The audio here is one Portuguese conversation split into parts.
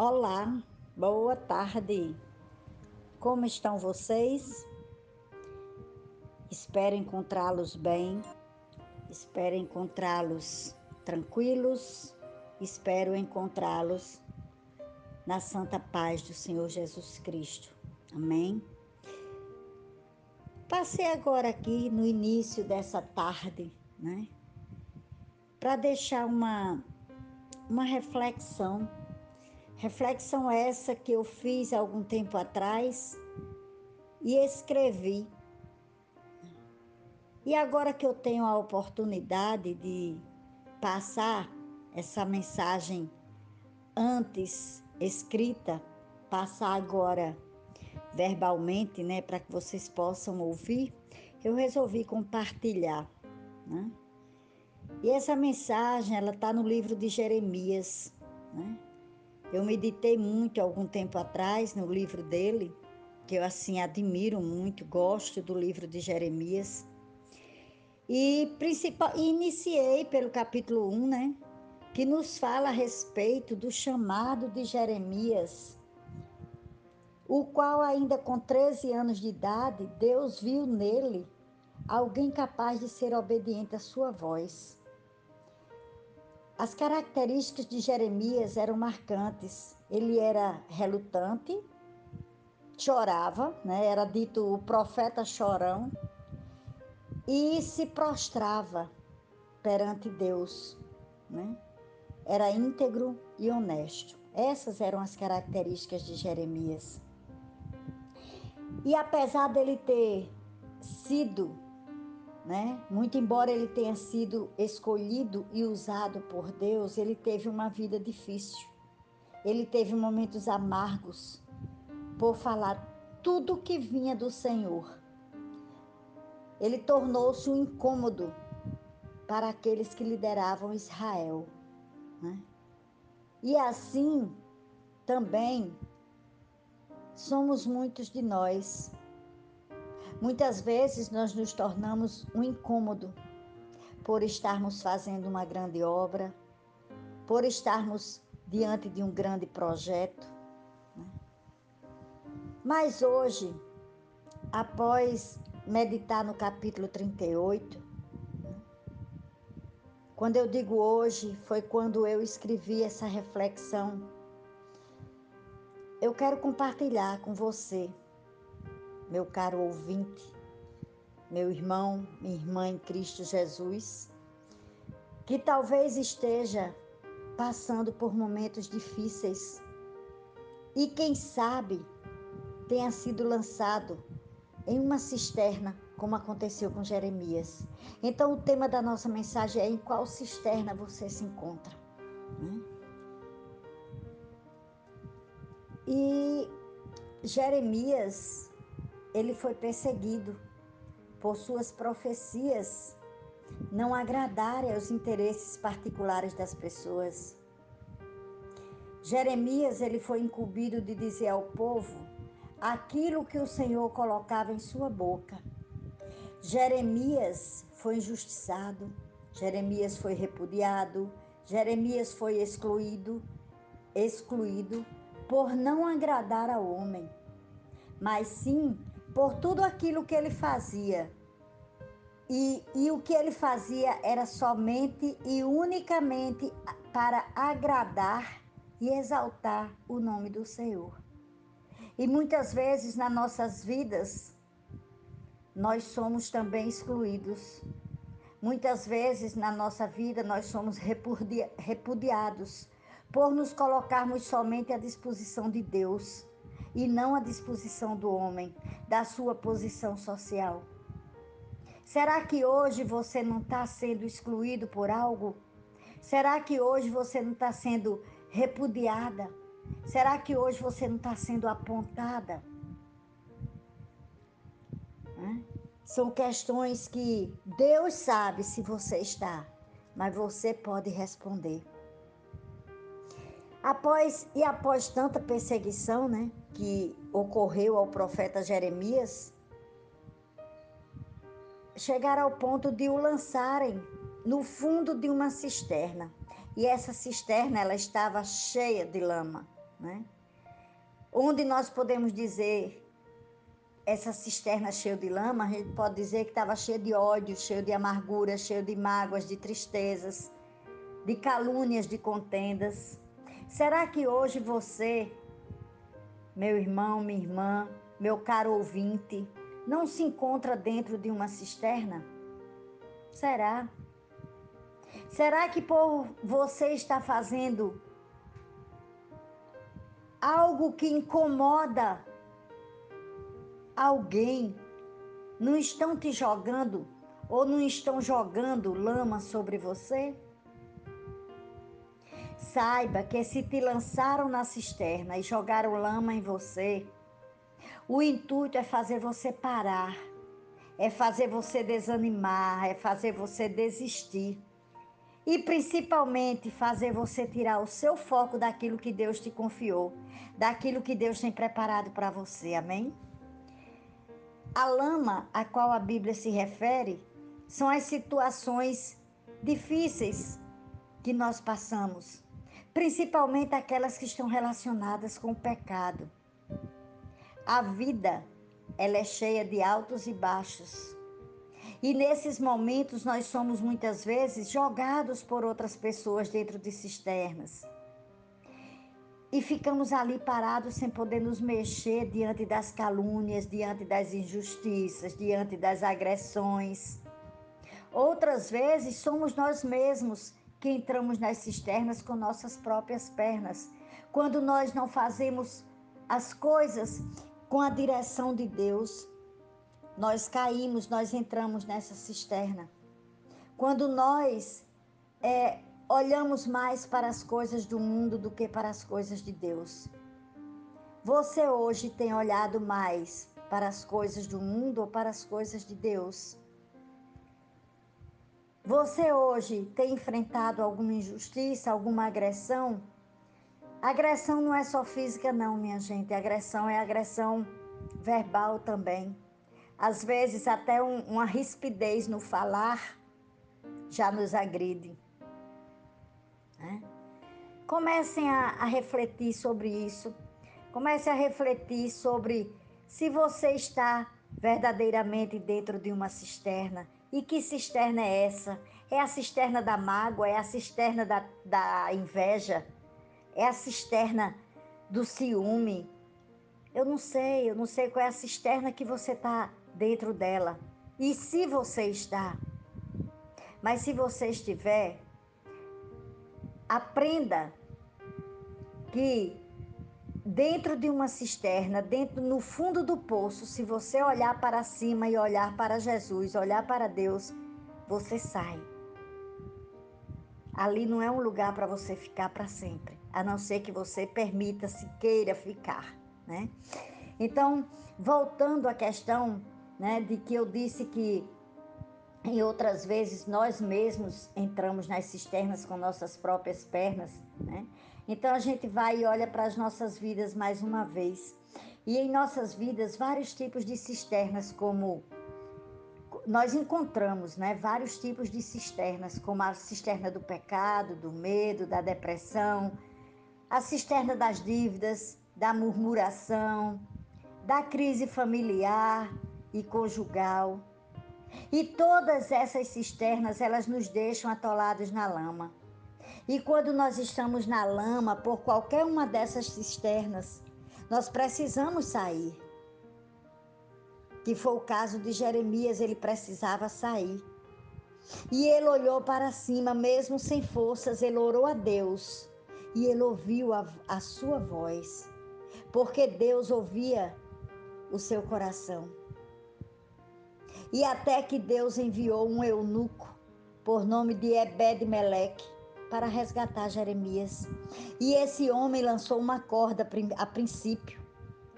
Olá, boa tarde. Como estão vocês? Espero encontrá-los bem, espero encontrá-los tranquilos, espero encontrá-los na santa paz do Senhor Jesus Cristo. Amém? Passei agora aqui no início dessa tarde, né? Para deixar uma, uma reflexão Reflexão essa que eu fiz algum tempo atrás e escrevi. E agora que eu tenho a oportunidade de passar essa mensagem antes escrita, passar agora verbalmente, né, para que vocês possam ouvir, eu resolvi compartilhar, né? E essa mensagem, ela está no livro de Jeremias, né? Eu meditei muito algum tempo atrás no livro dele, que eu assim admiro muito, gosto do livro de Jeremias. E principal, iniciei pelo capítulo 1, né? Que nos fala a respeito do chamado de Jeremias, o qual, ainda com 13 anos de idade, Deus viu nele alguém capaz de ser obediente à sua voz. As características de Jeremias eram marcantes. Ele era relutante, chorava, né? era dito o profeta chorão, e se prostrava perante Deus. Né? Era íntegro e honesto. Essas eram as características de Jeremias. E apesar dele ter sido né? Muito embora ele tenha sido escolhido e usado por Deus, ele teve uma vida difícil. Ele teve momentos amargos por falar tudo que vinha do Senhor. Ele tornou-se um incômodo para aqueles que lideravam Israel. Né? E assim também somos muitos de nós Muitas vezes nós nos tornamos um incômodo por estarmos fazendo uma grande obra, por estarmos diante de um grande projeto. Né? Mas hoje, após meditar no capítulo 38, né? quando eu digo hoje, foi quando eu escrevi essa reflexão. Eu quero compartilhar com você meu caro ouvinte, meu irmão, minha irmã em Cristo Jesus, que talvez esteja passando por momentos difíceis e quem sabe tenha sido lançado em uma cisterna, como aconteceu com Jeremias. Então, o tema da nossa mensagem é: em qual cisterna você se encontra? Né? E Jeremias ele foi perseguido por suas profecias não agradarem aos interesses particulares das pessoas. Jeremias ele foi incumbido de dizer ao povo aquilo que o Senhor colocava em sua boca. Jeremias foi injustiçado, Jeremias foi repudiado, Jeremias foi excluído, excluído por não agradar ao homem, mas sim por tudo aquilo que ele fazia. E, e o que ele fazia era somente e unicamente para agradar e exaltar o nome do Senhor. E muitas vezes nas nossas vidas, nós somos também excluídos. Muitas vezes na nossa vida nós somos repudiados por nos colocarmos somente à disposição de Deus e não à disposição do homem, da sua posição social. Será que hoje você não está sendo excluído por algo? Será que hoje você não está sendo repudiada? Será que hoje você não está sendo apontada? São questões que Deus sabe se você está, mas você pode responder. Após e após tanta perseguição, né? que ocorreu ao profeta Jeremias, chegaram ao ponto de o lançarem no fundo de uma cisterna. E essa cisterna ela estava cheia de lama, né? Onde nós podemos dizer essa cisterna cheia de lama, a gente pode dizer que estava cheia de ódio, cheia de amargura, cheia de mágoas, de tristezas, de calúnias, de contendas. Será que hoje você, meu irmão, minha irmã, meu caro ouvinte, não se encontra dentro de uma cisterna? Será? Será que por você está fazendo algo que incomoda alguém, não estão te jogando ou não estão jogando lama sobre você? Saiba que se te lançaram na cisterna e jogaram lama em você, o intuito é fazer você parar, é fazer você desanimar, é fazer você desistir. E principalmente fazer você tirar o seu foco daquilo que Deus te confiou, daquilo que Deus tem preparado para você. Amém? A lama a qual a Bíblia se refere são as situações difíceis que nós passamos, principalmente aquelas que estão relacionadas com o pecado. A vida, ela é cheia de altos e baixos. E nesses momentos nós somos muitas vezes jogados por outras pessoas dentro de cisternas e ficamos ali parados sem poder nos mexer diante das calúnias, diante das injustiças, diante das agressões. Outras vezes somos nós mesmos que entramos nas cisternas com nossas próprias pernas, quando nós não fazemos as coisas com a direção de Deus. Nós caímos, nós entramos nessa cisterna. Quando nós é, olhamos mais para as coisas do mundo do que para as coisas de Deus. Você hoje tem olhado mais para as coisas do mundo ou para as coisas de Deus? Você hoje tem enfrentado alguma injustiça, alguma agressão? Agressão não é só física, não, minha gente. Agressão é agressão verbal também. Às vezes, até um, uma rispidez no falar já nos agride. Né? Comecem a, a refletir sobre isso. Comece a refletir sobre se você está verdadeiramente dentro de uma cisterna. E que cisterna é essa? É a cisterna da mágoa? É a cisterna da, da inveja? É a cisterna do ciúme? Eu não sei, eu não sei qual é a cisterna que você está dentro dela. E se você está. Mas se você estiver, Aprenda que dentro de uma cisterna, dentro no fundo do poço, se você olhar para cima e olhar para Jesus, olhar para Deus, você sai. Ali não é um lugar para você ficar para sempre, a não ser que você permita se queira ficar, né? Então, voltando à questão, né, de que eu disse que em outras vezes nós mesmos entramos nas cisternas com nossas próprias pernas, né? Então a gente vai e olha para as nossas vidas mais uma vez. E em nossas vidas vários tipos de cisternas como nós encontramos, né, vários tipos de cisternas, como a cisterna do pecado, do medo, da depressão, a cisterna das dívidas, da murmuração, da crise familiar e conjugal, e todas essas cisternas, elas nos deixam atolados na lama. E quando nós estamos na lama, por qualquer uma dessas cisternas, nós precisamos sair. Que foi o caso de Jeremias, ele precisava sair. E ele olhou para cima, mesmo sem forças, ele orou a Deus. E ele ouviu a, a sua voz, porque Deus ouvia o seu coração. E até que Deus enviou um eunuco, por nome de Ebed-Meleque, para resgatar Jeremias. E esse homem lançou uma corda a princípio,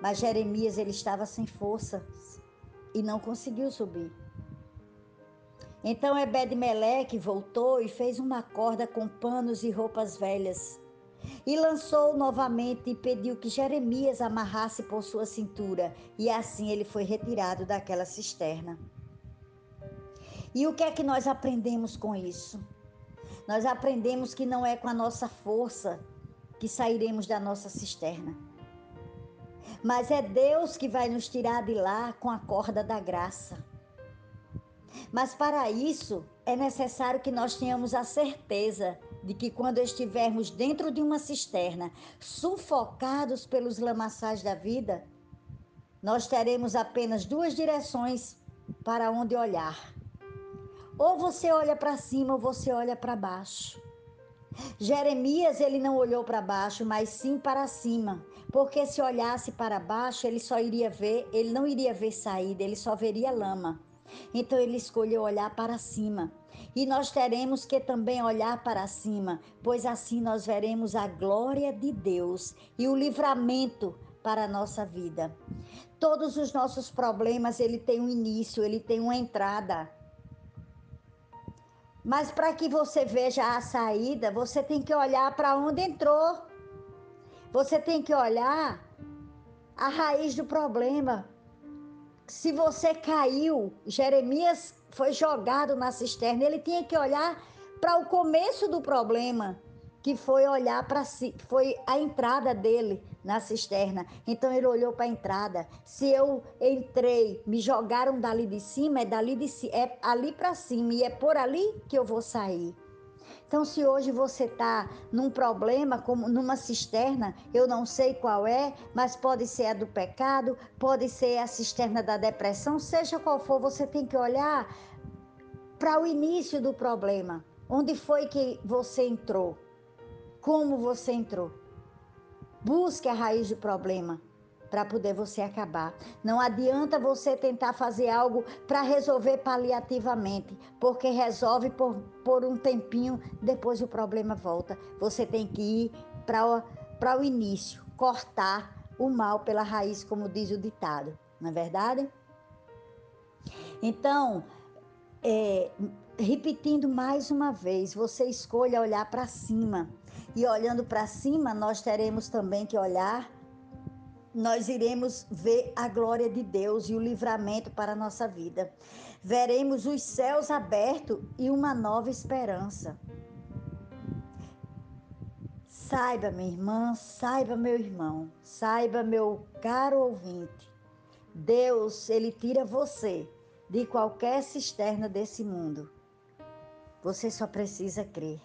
mas Jeremias ele estava sem força e não conseguiu subir. Então Ebed-Meleque voltou e fez uma corda com panos e roupas velhas. E lançou novamente e pediu que Jeremias amarrasse por sua cintura, e assim ele foi retirado daquela cisterna. E o que é que nós aprendemos com isso? Nós aprendemos que não é com a nossa força que sairemos da nossa cisterna. Mas é Deus que vai nos tirar de lá com a corda da graça. Mas para isso é necessário que nós tenhamos a certeza de que quando estivermos dentro de uma cisterna, sufocados pelos lamaçais da vida, nós teremos apenas duas direções para onde olhar. Ou você olha para cima ou você olha para baixo. Jeremias ele não olhou para baixo, mas sim para cima, porque se olhasse para baixo, ele só iria ver, ele não iria ver saída, ele só veria lama. Então ele escolheu olhar para cima. E nós teremos que também olhar para cima, pois assim nós veremos a glória de Deus e o livramento para a nossa vida. Todos os nossos problemas, ele tem um início, ele tem uma entrada. Mas para que você veja a saída, você tem que olhar para onde entrou. Você tem que olhar a raiz do problema. Se você caiu, Jeremias foi jogado na cisterna, ele tinha que olhar para o começo do problema que foi olhar para si, foi a entrada dele na cisterna. Então ele olhou para a entrada. Se eu entrei, me jogaram dali de cima, é dali de é ali para cima e é por ali que eu vou sair. Então, se hoje você está num problema, como numa cisterna, eu não sei qual é, mas pode ser a do pecado, pode ser a cisterna da depressão, seja qual for, você tem que olhar para o início do problema. Onde foi que você entrou? como você entrou. Busque a raiz do problema para poder você acabar. Não adianta você tentar fazer algo para resolver paliativamente, porque resolve por, por um tempinho, depois o problema volta. Você tem que ir para o início, cortar o mal pela raiz, como diz o ditado, não é verdade? Então, é, repetindo mais uma vez, você escolha olhar para cima e olhando para cima, nós teremos também que olhar, nós iremos ver a glória de Deus e o livramento para a nossa vida. Veremos os céus abertos e uma nova esperança. Saiba, minha irmã, saiba, meu irmão, saiba, meu caro ouvinte, Deus, ele tira você de qualquer cisterna desse mundo. Você só precisa crer.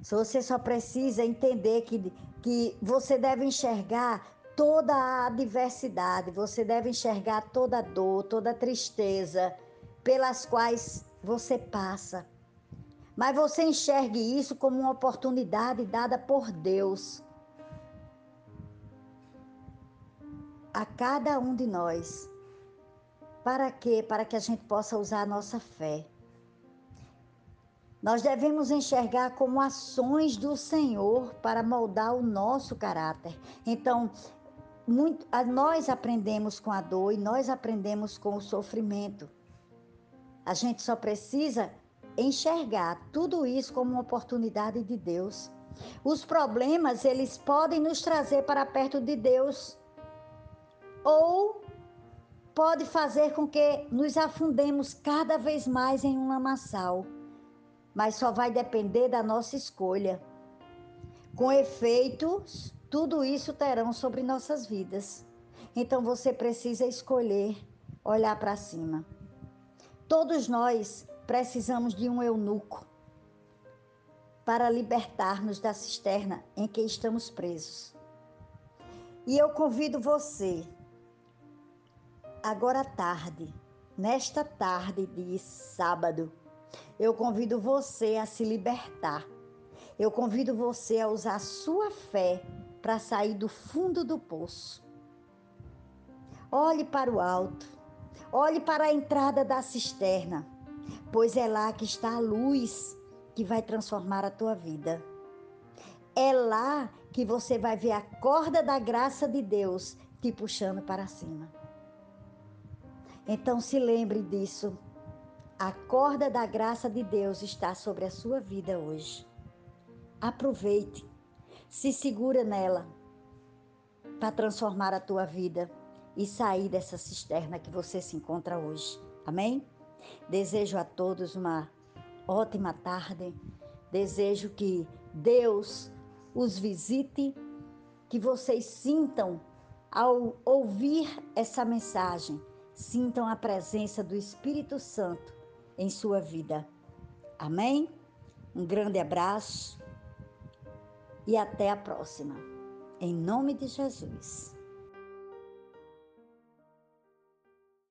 Você só precisa entender que, que você deve enxergar toda a adversidade, você deve enxergar toda a dor, toda a tristeza pelas quais você passa. Mas você enxergue isso como uma oportunidade dada por Deus a cada um de nós. Para quê? Para que a gente possa usar a nossa fé. Nós devemos enxergar como ações do Senhor para moldar o nosso caráter. Então, muito, nós aprendemos com a dor e nós aprendemos com o sofrimento. A gente só precisa enxergar tudo isso como uma oportunidade de Deus. Os problemas, eles podem nos trazer para perto de Deus ou pode fazer com que nos afundemos cada vez mais em um lamaçal mas só vai depender da nossa escolha. Com efeitos, tudo isso terão sobre nossas vidas. Então você precisa escolher olhar para cima. Todos nós precisamos de um eunuco para libertar-nos da cisterna em que estamos presos. E eu convido você, agora à tarde, nesta tarde de sábado, eu convido você a se libertar. Eu convido você a usar a sua fé para sair do fundo do poço. Olhe para o alto. Olhe para a entrada da cisterna, pois é lá que está a luz que vai transformar a tua vida. É lá que você vai ver a corda da graça de Deus te puxando para cima. Então se lembre disso a corda da graça de Deus está sobre a sua vida hoje. Aproveite, se segura nela para transformar a tua vida e sair dessa cisterna que você se encontra hoje. Amém? Desejo a todos uma ótima tarde. Desejo que Deus os visite, que vocês sintam ao ouvir essa mensagem, sintam a presença do Espírito Santo em sua vida. Amém? Um grande abraço e até a próxima. Em nome de Jesus.